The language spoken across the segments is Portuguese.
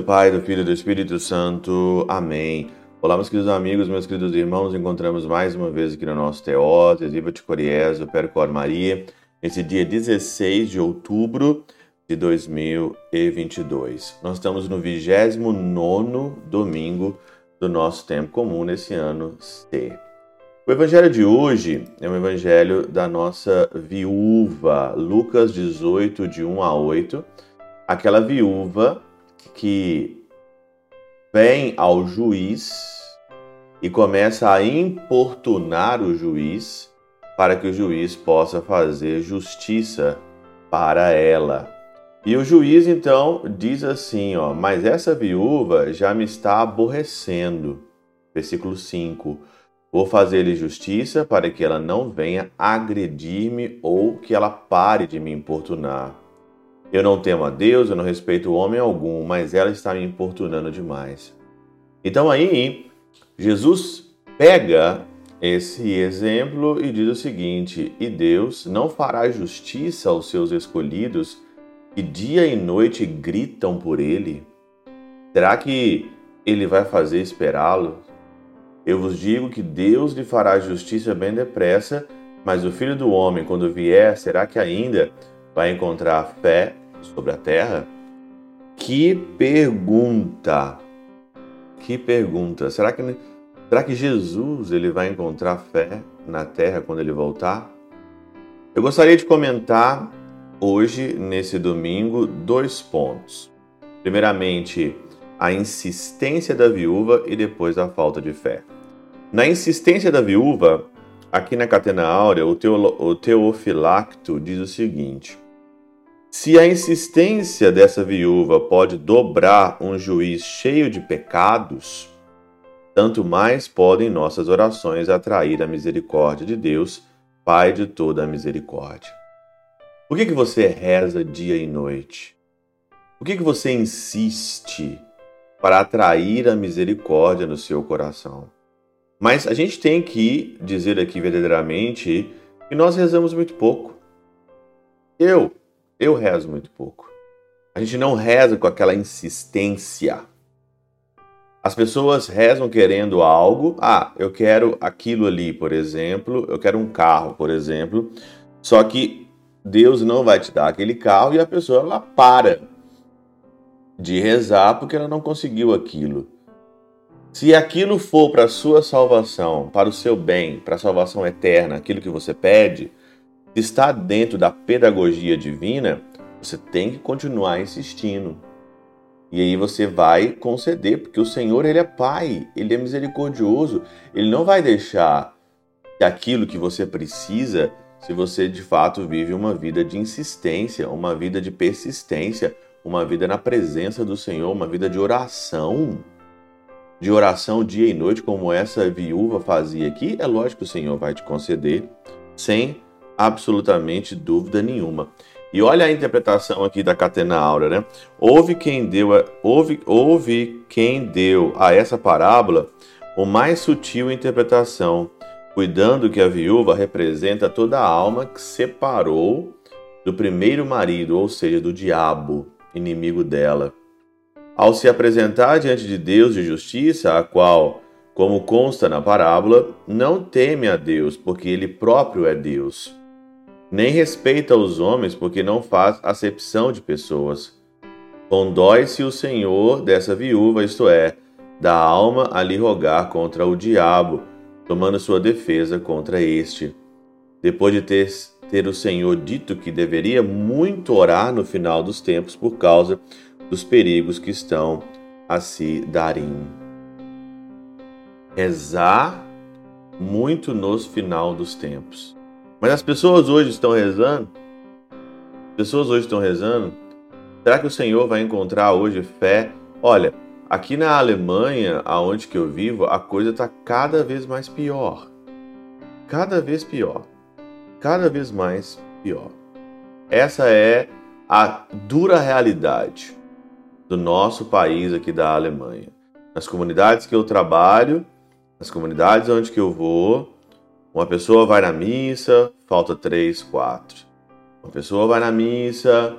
do Pai, do Filho e do Espírito Santo. Amém. Olá, meus queridos amigos, meus queridos irmãos, encontramos mais uma vez aqui no nosso Teós, Viva de Coriés, o Percor Maria, nesse dia 16 de outubro de 2022. Nós estamos no 29 domingo do nosso tempo comum nesse ano C. O evangelho de hoje é um evangelho da nossa viúva, Lucas 18, de 1 a 8. Aquela viúva que vem ao juiz e começa a importunar o juiz para que o juiz possa fazer justiça para ela. E o juiz então diz assim, ó, mas essa viúva já me está aborrecendo. Versículo 5 Vou fazer-lhe justiça para que ela não venha agredir-me ou que ela pare de me importunar. Eu não temo a Deus, eu não respeito homem algum, mas ela está me importunando demais. Então aí, Jesus pega esse exemplo e diz o seguinte: E Deus não fará justiça aos seus escolhidos que dia e noite gritam por ele? Será que ele vai fazer esperá-lo? Eu vos digo que Deus lhe fará justiça bem depressa, mas o filho do homem, quando vier, será que ainda vai encontrar fé sobre a terra? Que pergunta! Que pergunta! Será que, será que Jesus ele vai encontrar fé na terra quando ele voltar? Eu gostaria de comentar hoje, nesse domingo, dois pontos. Primeiramente, a insistência da viúva e depois a falta de fé. Na insistência da viúva, aqui na Catena Áurea, o, teolo, o Teofilacto diz o seguinte: Se a insistência dessa viúva pode dobrar um juiz cheio de pecados, tanto mais podem nossas orações atrair a misericórdia de Deus, Pai de toda a misericórdia. Por que, que você reza dia e noite? Por que, que você insiste para atrair a misericórdia no seu coração. Mas a gente tem que dizer aqui verdadeiramente que nós rezamos muito pouco. Eu, eu rezo muito pouco. A gente não reza com aquela insistência. As pessoas rezam querendo algo. Ah, eu quero aquilo ali, por exemplo. Eu quero um carro, por exemplo. Só que Deus não vai te dar aquele carro e a pessoa ela para de rezar porque ela não conseguiu aquilo. Se aquilo for para a sua salvação, para o seu bem, para a salvação eterna, aquilo que você pede, está dentro da pedagogia divina, você tem que continuar insistindo. E aí você vai conceder, porque o Senhor ele é Pai, ele é misericordioso, ele não vai deixar aquilo que você precisa, se você de fato vive uma vida de insistência, uma vida de persistência, uma vida na presença do Senhor, uma vida de oração, de oração dia e noite, como essa viúva fazia aqui, é lógico que o Senhor vai te conceder, sem absolutamente dúvida nenhuma. E olha a interpretação aqui da Catena Aura, né? Houve quem deu a, houve, houve quem deu a essa parábola o mais sutil interpretação, cuidando que a viúva representa toda a alma que separou do primeiro marido, ou seja, do diabo inimigo dela. Ao se apresentar diante de Deus de justiça, a qual, como consta na parábola, não teme a Deus, porque ele próprio é Deus. Nem respeita os homens, porque não faz acepção de pessoas. Condói-se o Senhor dessa viúva, isto é, da alma a lhe rogar contra o diabo, tomando sua defesa contra este. Depois de ter ter o Senhor dito que deveria muito orar no final dos tempos por causa dos perigos que estão a se darem. Rezar muito nos final dos tempos. Mas as pessoas hoje estão rezando? As pessoas hoje estão rezando? Será que o Senhor vai encontrar hoje fé? Olha, aqui na Alemanha, aonde que eu vivo, a coisa está cada vez mais pior. Cada vez pior cada vez mais pior. Essa é a dura realidade do nosso país aqui da Alemanha. Nas comunidades que eu trabalho, nas comunidades onde que eu vou, uma pessoa vai na missa, falta três, quatro. Uma pessoa vai na missa,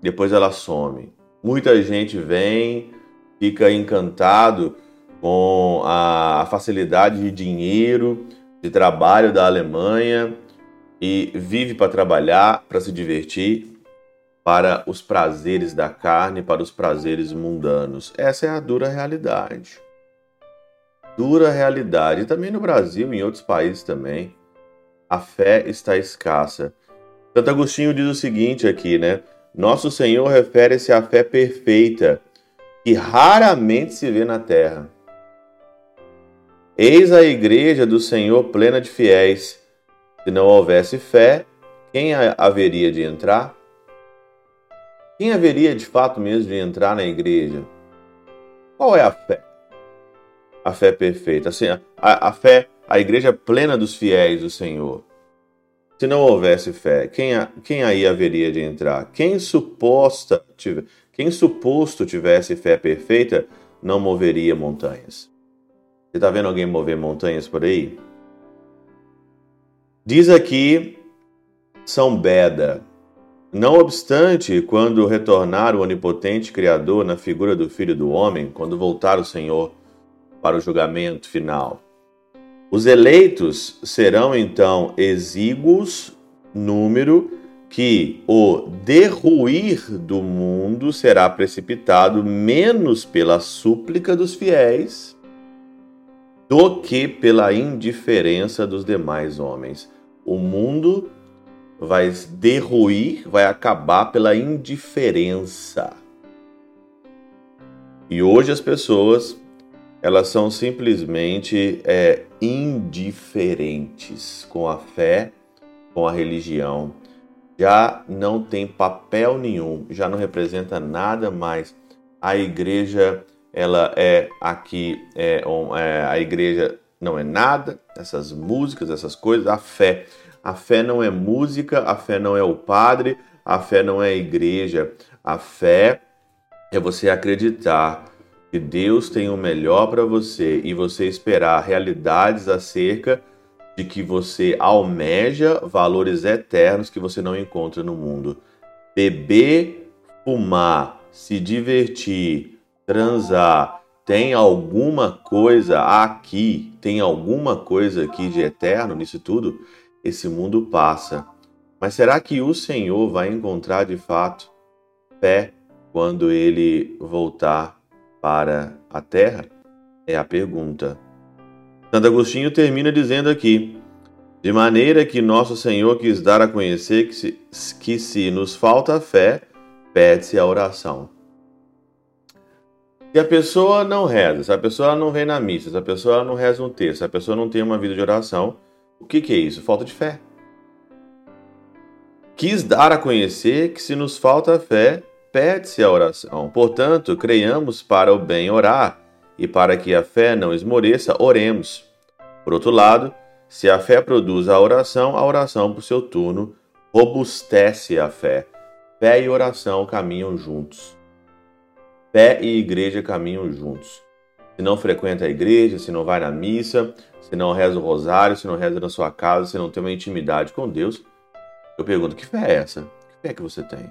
depois ela some. Muita gente vem, fica encantado com a facilidade de dinheiro, de trabalho da Alemanha e vive para trabalhar, para se divertir, para os prazeres da carne, para os prazeres mundanos. Essa é a dura realidade. Dura realidade. Também no Brasil e em outros países também. A fé está escassa. Santo Agostinho diz o seguinte aqui, né? Nosso Senhor refere-se à fé perfeita, que raramente se vê na terra. Eis a igreja do Senhor plena de fiéis. Se não houvesse fé, quem haveria de entrar? Quem haveria de fato mesmo de entrar na igreja? Qual é a fé? A fé perfeita, assim, a, a fé, a igreja plena dos fiéis do Senhor. Se não houvesse fé, quem, quem aí haveria de entrar? Quem suposta, quem suposto tivesse fé perfeita não moveria montanhas. Você está vendo alguém mover montanhas por aí? Diz aqui São Beda. Não obstante, quando retornar o onipotente Criador na figura do Filho do Homem, quando voltar o Senhor para o julgamento final, os eleitos serão então exíguos número que o derruir do mundo será precipitado menos pela súplica dos fiéis do que pela indiferença dos demais homens. O mundo vai derruir, vai acabar pela indiferença. E hoje as pessoas elas são simplesmente é, indiferentes com a fé, com a religião. Já não tem papel nenhum, já não representa nada mais. A igreja ela é aqui, é, é, a igreja não é nada, essas músicas, essas coisas, a fé. A fé não é música, a fé não é o padre, a fé não é a igreja. A fé é você acreditar que Deus tem o melhor para você e você esperar realidades acerca de que você almeja valores eternos que você não encontra no mundo. Beber, fumar, se divertir, transar, tem alguma coisa aqui, tem alguma coisa aqui de eterno nisso tudo? Esse mundo passa. Mas será que o Senhor vai encontrar de fato fé quando ele voltar para a terra? É a pergunta. Santo Agostinho termina dizendo aqui: de maneira que nosso Senhor quis dar a conhecer que se, que se nos falta fé, pede-se a oração. Se a pessoa não reza, se a pessoa não vem na missa, se a pessoa não reza um texto, se a pessoa não tem uma vida de oração, o que, que é isso? Falta de fé. Quis dar a conhecer que se nos falta fé, pede-se a oração. Portanto, creiamos para o bem orar, e para que a fé não esmoreça, oremos. Por outro lado, se a fé produz a oração, a oração, por seu turno, robustece a fé. Fé e oração caminham juntos. Fé e igreja caminham juntos. Se não frequenta a igreja, se não vai na missa, se não reza o rosário, se não reza na sua casa, se não tem uma intimidade com Deus, eu pergunto: que fé é essa? Que fé que você tem?